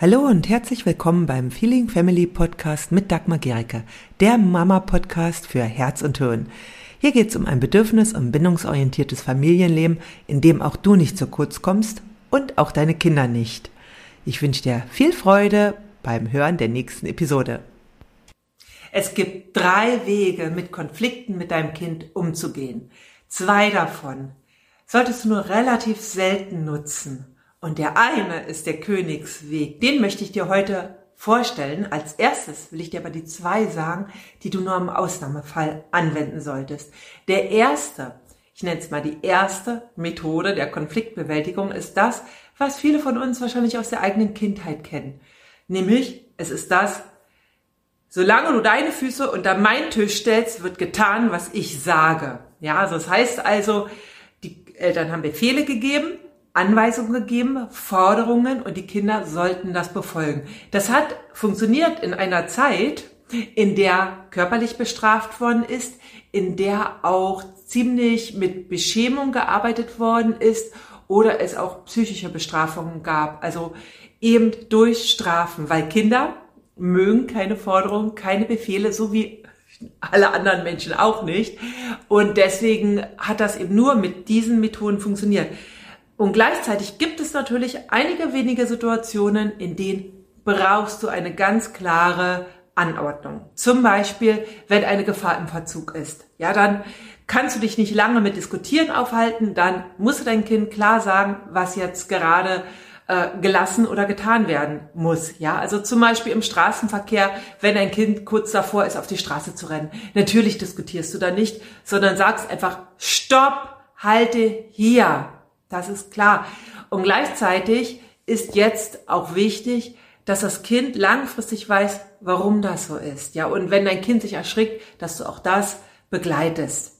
Hallo und herzlich willkommen beim Feeling Family Podcast mit Dagmar Gericke, der Mama-Podcast für Herz und Hirn. Hier geht es um ein bedürfnis- und bindungsorientiertes Familienleben, in dem auch du nicht zu kurz kommst und auch deine Kinder nicht. Ich wünsche dir viel Freude beim Hören der nächsten Episode. Es gibt drei Wege, mit Konflikten mit deinem Kind umzugehen. Zwei davon solltest du nur relativ selten nutzen. Und der eine ist der Königsweg. Den möchte ich dir heute vorstellen. Als erstes will ich dir aber die zwei sagen, die du nur im Ausnahmefall anwenden solltest. Der erste, ich nenne es mal die erste Methode der Konfliktbewältigung, ist das, was viele von uns wahrscheinlich aus der eigenen Kindheit kennen. Nämlich, es ist das, solange du deine Füße unter meinen Tisch stellst, wird getan, was ich sage. Ja, also das heißt also, die Eltern haben Befehle gegeben, Anweisungen gegeben, Forderungen und die Kinder sollten das befolgen. Das hat funktioniert in einer Zeit, in der körperlich bestraft worden ist, in der auch ziemlich mit Beschämung gearbeitet worden ist oder es auch psychische Bestrafungen gab. Also eben durch Strafen, weil Kinder mögen keine Forderungen, keine Befehle, so wie alle anderen Menschen auch nicht. Und deswegen hat das eben nur mit diesen Methoden funktioniert. Und gleichzeitig gibt es natürlich einige wenige Situationen, in denen brauchst du eine ganz klare Anordnung. Zum Beispiel, wenn eine Gefahr im Verzug ist. Ja, dann kannst du dich nicht lange mit Diskutieren aufhalten, dann musst du dein Kind klar sagen, was jetzt gerade äh, gelassen oder getan werden muss. Ja, also zum Beispiel im Straßenverkehr, wenn ein Kind kurz davor ist, auf die Straße zu rennen. Natürlich diskutierst du da nicht, sondern sagst einfach, stopp, halte hier. Das ist klar. Und gleichzeitig ist jetzt auch wichtig, dass das Kind langfristig weiß, warum das so ist. Ja, und wenn dein Kind sich erschrickt, dass du auch das begleitest.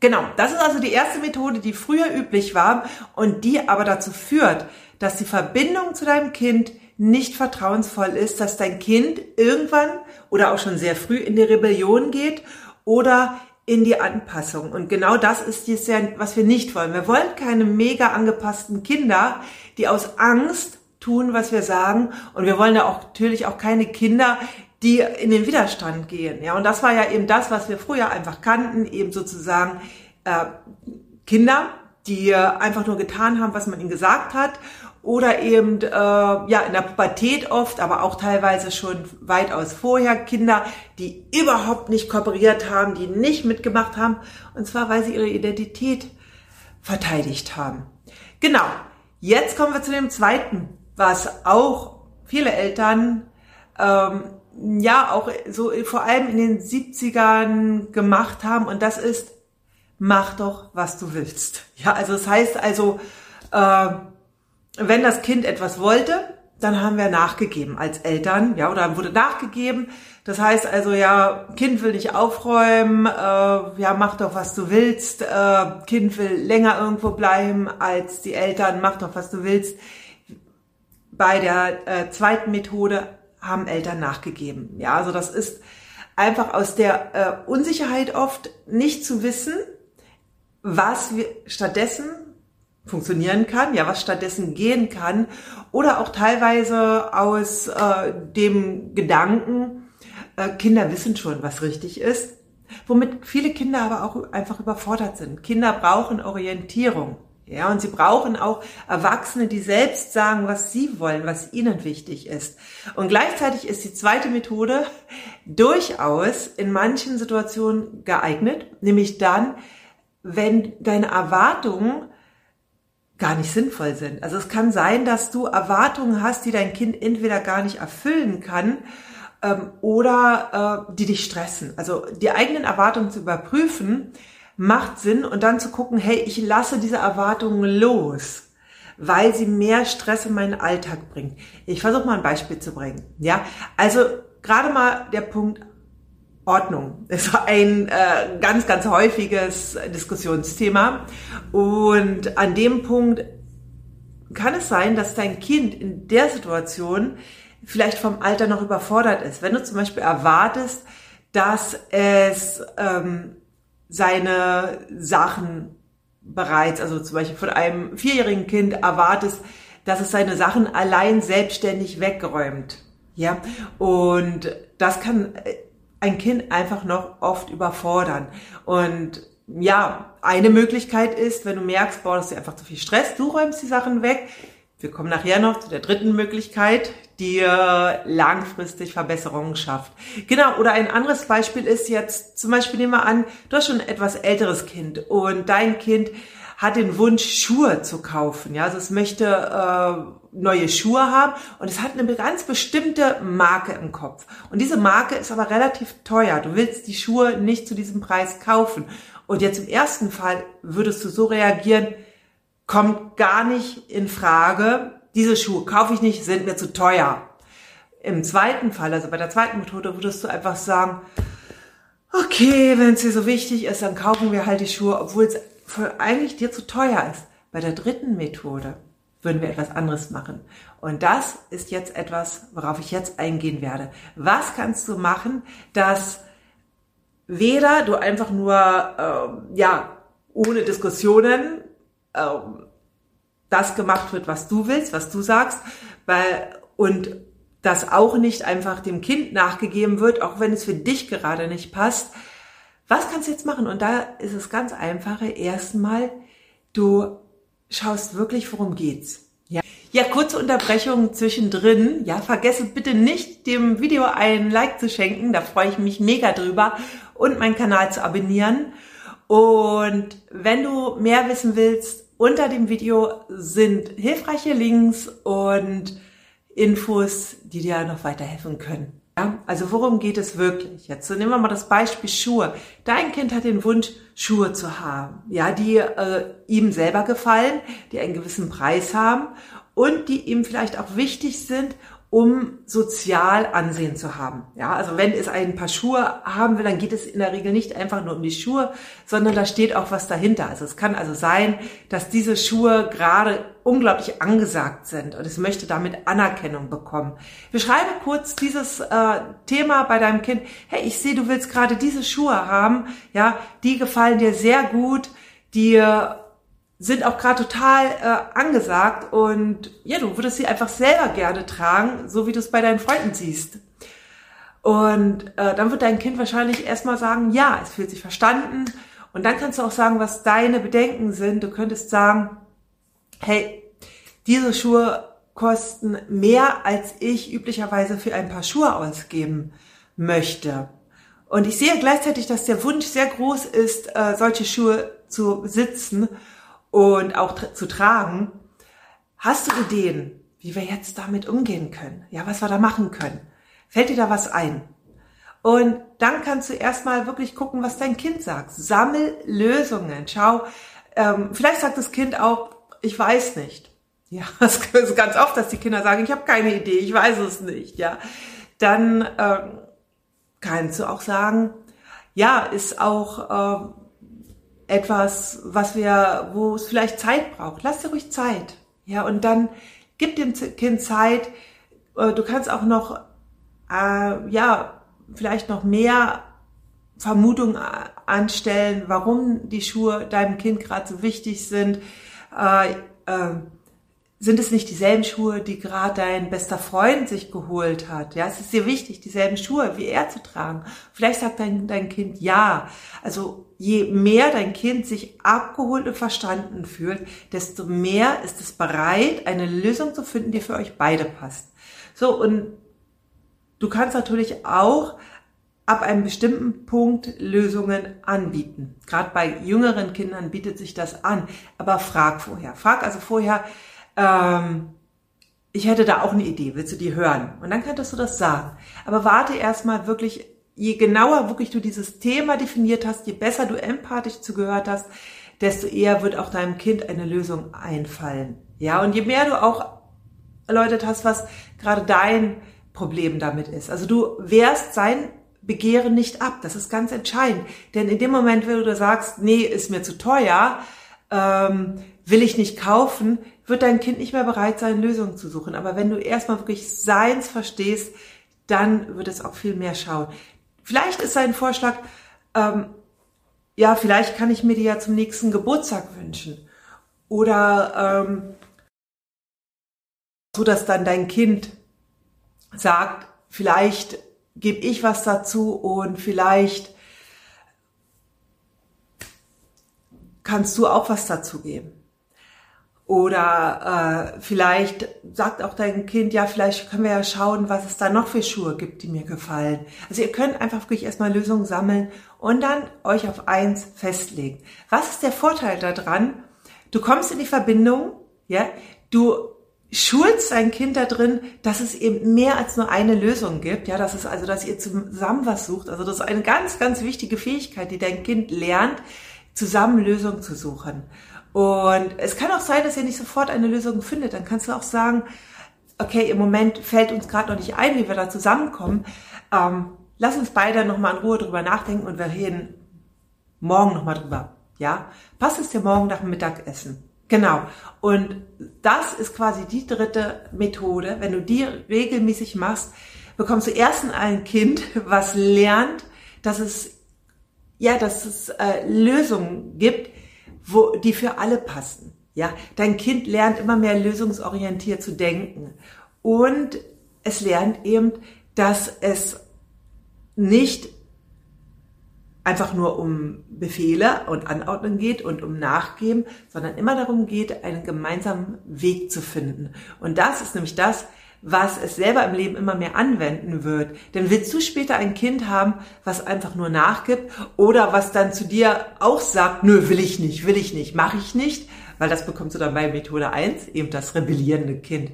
Genau, das ist also die erste Methode, die früher üblich war und die aber dazu führt, dass die Verbindung zu deinem Kind nicht vertrauensvoll ist, dass dein Kind irgendwann oder auch schon sehr früh in die Rebellion geht oder in die Anpassung. Und genau das ist es ja, was wir nicht wollen. Wir wollen keine mega angepassten Kinder, die aus Angst tun, was wir sagen. Und wir wollen ja auch natürlich auch keine Kinder, die in den Widerstand gehen. Ja, und das war ja eben das, was wir früher einfach kannten, eben sozusagen äh, Kinder, die einfach nur getan haben, was man ihnen gesagt hat oder eben äh, ja in der Pubertät oft, aber auch teilweise schon weitaus vorher Kinder, die überhaupt nicht kooperiert haben, die nicht mitgemacht haben, und zwar weil sie ihre Identität verteidigt haben. Genau. Jetzt kommen wir zu dem zweiten, was auch viele Eltern ähm, ja auch so vor allem in den 70ern gemacht haben und das ist mach doch was du willst. Ja, also das heißt also äh, wenn das Kind etwas wollte, dann haben wir nachgegeben als Eltern, ja, oder wurde nachgegeben. Das heißt also, ja, Kind will nicht aufräumen, äh, ja, mach doch, was du willst. Äh, kind will länger irgendwo bleiben als die Eltern, mach doch, was du willst. Bei der äh, zweiten Methode haben Eltern nachgegeben. Ja, also das ist einfach aus der äh, Unsicherheit oft nicht zu wissen, was wir stattdessen funktionieren kann, ja, was stattdessen gehen kann, oder auch teilweise aus äh, dem Gedanken, äh, Kinder wissen schon, was richtig ist, womit viele Kinder aber auch einfach überfordert sind. Kinder brauchen Orientierung. Ja, und sie brauchen auch Erwachsene, die selbst sagen, was sie wollen, was ihnen wichtig ist. Und gleichzeitig ist die zweite Methode durchaus in manchen Situationen geeignet, nämlich dann, wenn deine Erwartungen gar nicht sinnvoll sind. Also es kann sein, dass du Erwartungen hast, die dein Kind entweder gar nicht erfüllen kann ähm, oder äh, die dich stressen. Also die eigenen Erwartungen zu überprüfen macht Sinn und dann zu gucken, hey, ich lasse diese Erwartungen los, weil sie mehr Stress in meinen Alltag bringt. Ich versuche mal ein Beispiel zu bringen. Ja, also gerade mal der Punkt Ordnung ist ein äh, ganz, ganz häufiges Diskussionsthema. Und an dem Punkt kann es sein, dass dein Kind in der Situation vielleicht vom Alter noch überfordert ist. Wenn du zum Beispiel erwartest, dass es ähm, seine Sachen bereits, also zum Beispiel von einem vierjährigen Kind erwartest, dass es seine Sachen allein selbstständig wegräumt. Ja, und das kann ein Kind einfach noch oft überfordern. Und ja, eine Möglichkeit ist, wenn du merkst, boah, das ist einfach zu viel Stress, du räumst die Sachen weg. Wir kommen nachher noch zu der dritten Möglichkeit, die langfristig Verbesserungen schafft. Genau, oder ein anderes Beispiel ist jetzt, zum Beispiel nehmen wir an, du hast schon ein etwas älteres Kind und dein Kind hat den Wunsch, Schuhe zu kaufen. Ja, also es möchte äh, neue Schuhe haben und es hat eine ganz bestimmte Marke im Kopf. Und diese Marke ist aber relativ teuer. Du willst die Schuhe nicht zu diesem Preis kaufen. Und jetzt im ersten Fall würdest du so reagieren, kommt gar nicht in Frage, diese Schuhe kaufe ich nicht, sind mir zu teuer. Im zweiten Fall, also bei der zweiten Methode, würdest du einfach sagen, okay, wenn es dir so wichtig ist, dann kaufen wir halt die Schuhe, obwohl es eigentlich dir zu teuer ist. Bei der dritten Methode würden wir etwas anderes machen. Und das ist jetzt etwas, worauf ich jetzt eingehen werde. Was kannst du machen, dass weder du einfach nur, äh, ja, ohne Diskussionen äh, das gemacht wird, was du willst, was du sagst, weil, und dass auch nicht einfach dem Kind nachgegeben wird, auch wenn es für dich gerade nicht passt. Was kannst du jetzt machen? Und da ist es ganz einfache. Erstmal, du schaust wirklich, worum geht's. Ja, ja kurze Unterbrechung zwischendrin. Ja, vergesse bitte nicht, dem Video einen Like zu schenken. Da freue ich mich mega drüber. Und meinen Kanal zu abonnieren. Und wenn du mehr wissen willst, unter dem Video sind hilfreiche Links und Infos, die dir noch weiterhelfen können. Ja, also worum geht es wirklich? Jetzt nehmen wir mal das Beispiel Schuhe. Dein Kind hat den Wunsch, Schuhe zu haben, ja, die äh, ihm selber gefallen, die einen gewissen Preis haben und die ihm vielleicht auch wichtig sind um sozial Ansehen zu haben. Ja, also wenn es ein paar Schuhe haben will, dann geht es in der Regel nicht einfach nur um die Schuhe, sondern da steht auch was dahinter. Also es kann also sein, dass diese Schuhe gerade unglaublich angesagt sind und es möchte damit Anerkennung bekommen. Beschreibe kurz dieses äh, Thema bei deinem Kind. Hey, ich sehe, du willst gerade diese Schuhe haben. Ja, die gefallen dir sehr gut. Die sind auch gerade total äh, angesagt und ja, du würdest sie einfach selber gerne tragen, so wie du es bei deinen Freunden siehst. Und äh, dann wird dein Kind wahrscheinlich erstmal sagen, ja, es fühlt sich verstanden. Und dann kannst du auch sagen, was deine Bedenken sind. Du könntest sagen, hey, diese Schuhe kosten mehr, als ich üblicherweise für ein paar Schuhe ausgeben möchte. Und ich sehe gleichzeitig, dass der Wunsch sehr groß ist, äh, solche Schuhe zu besitzen und auch tra zu tragen. Hast du Ideen, wie wir jetzt damit umgehen können? Ja, was wir da machen können? Fällt dir da was ein? Und dann kannst du erstmal wirklich gucken, was dein Kind sagt. Sammel Lösungen. Schau, ähm, vielleicht sagt das Kind auch, ich weiß nicht. Ja, das ist ganz oft, dass die Kinder sagen, ich habe keine Idee, ich weiß es nicht. Ja, dann ähm, kannst du auch sagen, ja, ist auch äh, etwas, was wir, wo es vielleicht Zeit braucht. Lass dir ruhig Zeit. Ja, und dann gib dem Kind Zeit. Äh, du kannst auch noch, äh, ja, vielleicht noch mehr Vermutungen anstellen, warum die Schuhe deinem Kind gerade so wichtig sind. Äh, äh, sind es nicht dieselben Schuhe, die gerade dein bester Freund sich geholt hat? Ja, es ist dir wichtig, dieselben Schuhe wie er zu tragen. Vielleicht sagt dein, dein Kind ja. Also je mehr dein Kind sich abgeholt und verstanden fühlt, desto mehr ist es bereit, eine Lösung zu finden, die für euch beide passt. So, und du kannst natürlich auch ab einem bestimmten Punkt Lösungen anbieten. Gerade bei jüngeren Kindern bietet sich das an. Aber frag vorher. Frag also vorher, ähm, ich hätte da auch eine Idee, willst du die hören? Und dann könntest du das sagen. Aber warte erstmal wirklich, je genauer wirklich du dieses Thema definiert hast, je besser du empathisch zugehört hast, desto eher wird auch deinem Kind eine Lösung einfallen. Ja, und je mehr du auch erläutert hast, was gerade dein Problem damit ist. Also du wehrst sein Begehren nicht ab. Das ist ganz entscheidend. Denn in dem Moment, wenn du sagst, nee, ist mir zu teuer, ähm, will ich nicht kaufen, wird dein Kind nicht mehr bereit sein, Lösungen zu suchen. Aber wenn du erstmal wirklich seins verstehst, dann wird es auch viel mehr schauen. Vielleicht ist sein Vorschlag, ähm, ja, vielleicht kann ich mir die ja zum nächsten Geburtstag wünschen. Oder ähm, so dass dann dein Kind sagt, vielleicht gebe ich was dazu und vielleicht kannst du auch was dazu geben. Oder äh, vielleicht sagt auch dein Kind, ja, vielleicht können wir ja schauen, was es da noch für Schuhe gibt, die mir gefallen. Also ihr könnt einfach wirklich erstmal Lösungen sammeln und dann euch auf eins festlegen. Was ist der Vorteil daran? Du kommst in die Verbindung, ja, du schulst dein Kind da drin, dass es eben mehr als nur eine Lösung gibt, ja, dass es also, dass ihr zusammen was sucht. Also das ist eine ganz, ganz wichtige Fähigkeit, die dein Kind lernt, zusammen Lösungen zu suchen. Und es kann auch sein, dass ihr nicht sofort eine Lösung findet. Dann kannst du auch sagen, okay, im Moment fällt uns gerade noch nicht ein, wie wir da zusammenkommen. Ähm, lass uns beide nochmal in Ruhe drüber nachdenken und wir reden morgen nochmal drüber. Ja, passt es dir morgen nach dem Mittagessen? Genau. Und das ist quasi die dritte Methode. Wenn du die regelmäßig machst, bekommst du erst ein Kind, was lernt, dass es ja, dass es äh, Lösungen gibt, wo die für alle passen. Ja, dein Kind lernt immer mehr lösungsorientiert zu denken und es lernt eben, dass es nicht einfach nur um Befehle und Anordnungen geht und um Nachgeben, sondern immer darum geht, einen gemeinsamen Weg zu finden. Und das ist nämlich das, was es selber im Leben immer mehr anwenden wird. Denn willst du später ein Kind haben, was einfach nur nachgibt oder was dann zu dir auch sagt, nö, will ich nicht, will ich nicht, mache ich nicht, weil das bekommst du dann bei Methode 1, eben das rebellierende Kind.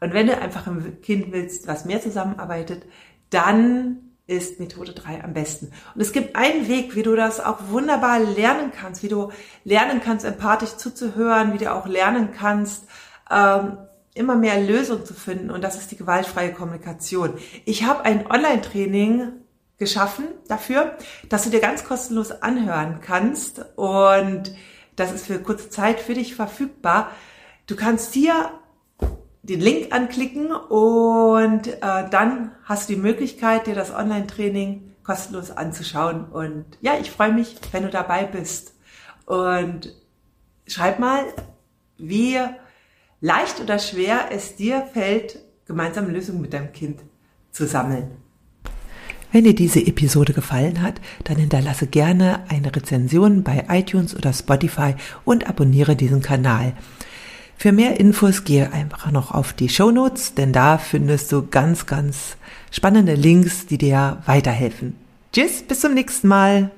Und wenn du einfach ein Kind willst, was mehr zusammenarbeitet, dann ist Methode 3 am besten. Und es gibt einen Weg, wie du das auch wunderbar lernen kannst, wie du lernen kannst, empathisch zuzuhören, wie du auch lernen kannst, ähm, immer mehr Lösungen zu finden. Und das ist die gewaltfreie Kommunikation. Ich habe ein Online-Training geschaffen dafür, dass du dir ganz kostenlos anhören kannst. Und das ist für kurze Zeit für dich verfügbar. Du kannst hier den Link anklicken und äh, dann hast du die Möglichkeit, dir das Online-Training kostenlos anzuschauen. Und ja, ich freue mich, wenn du dabei bist. Und schreib mal, wie leicht oder schwer es dir fällt, gemeinsam Lösungen mit deinem Kind zu sammeln. Wenn dir diese Episode gefallen hat, dann hinterlasse gerne eine Rezension bei iTunes oder Spotify und abonniere diesen Kanal. Für mehr Infos gehe einfach noch auf die Show Notes, denn da findest du ganz, ganz spannende Links, die dir weiterhelfen. Tschüss, bis zum nächsten Mal.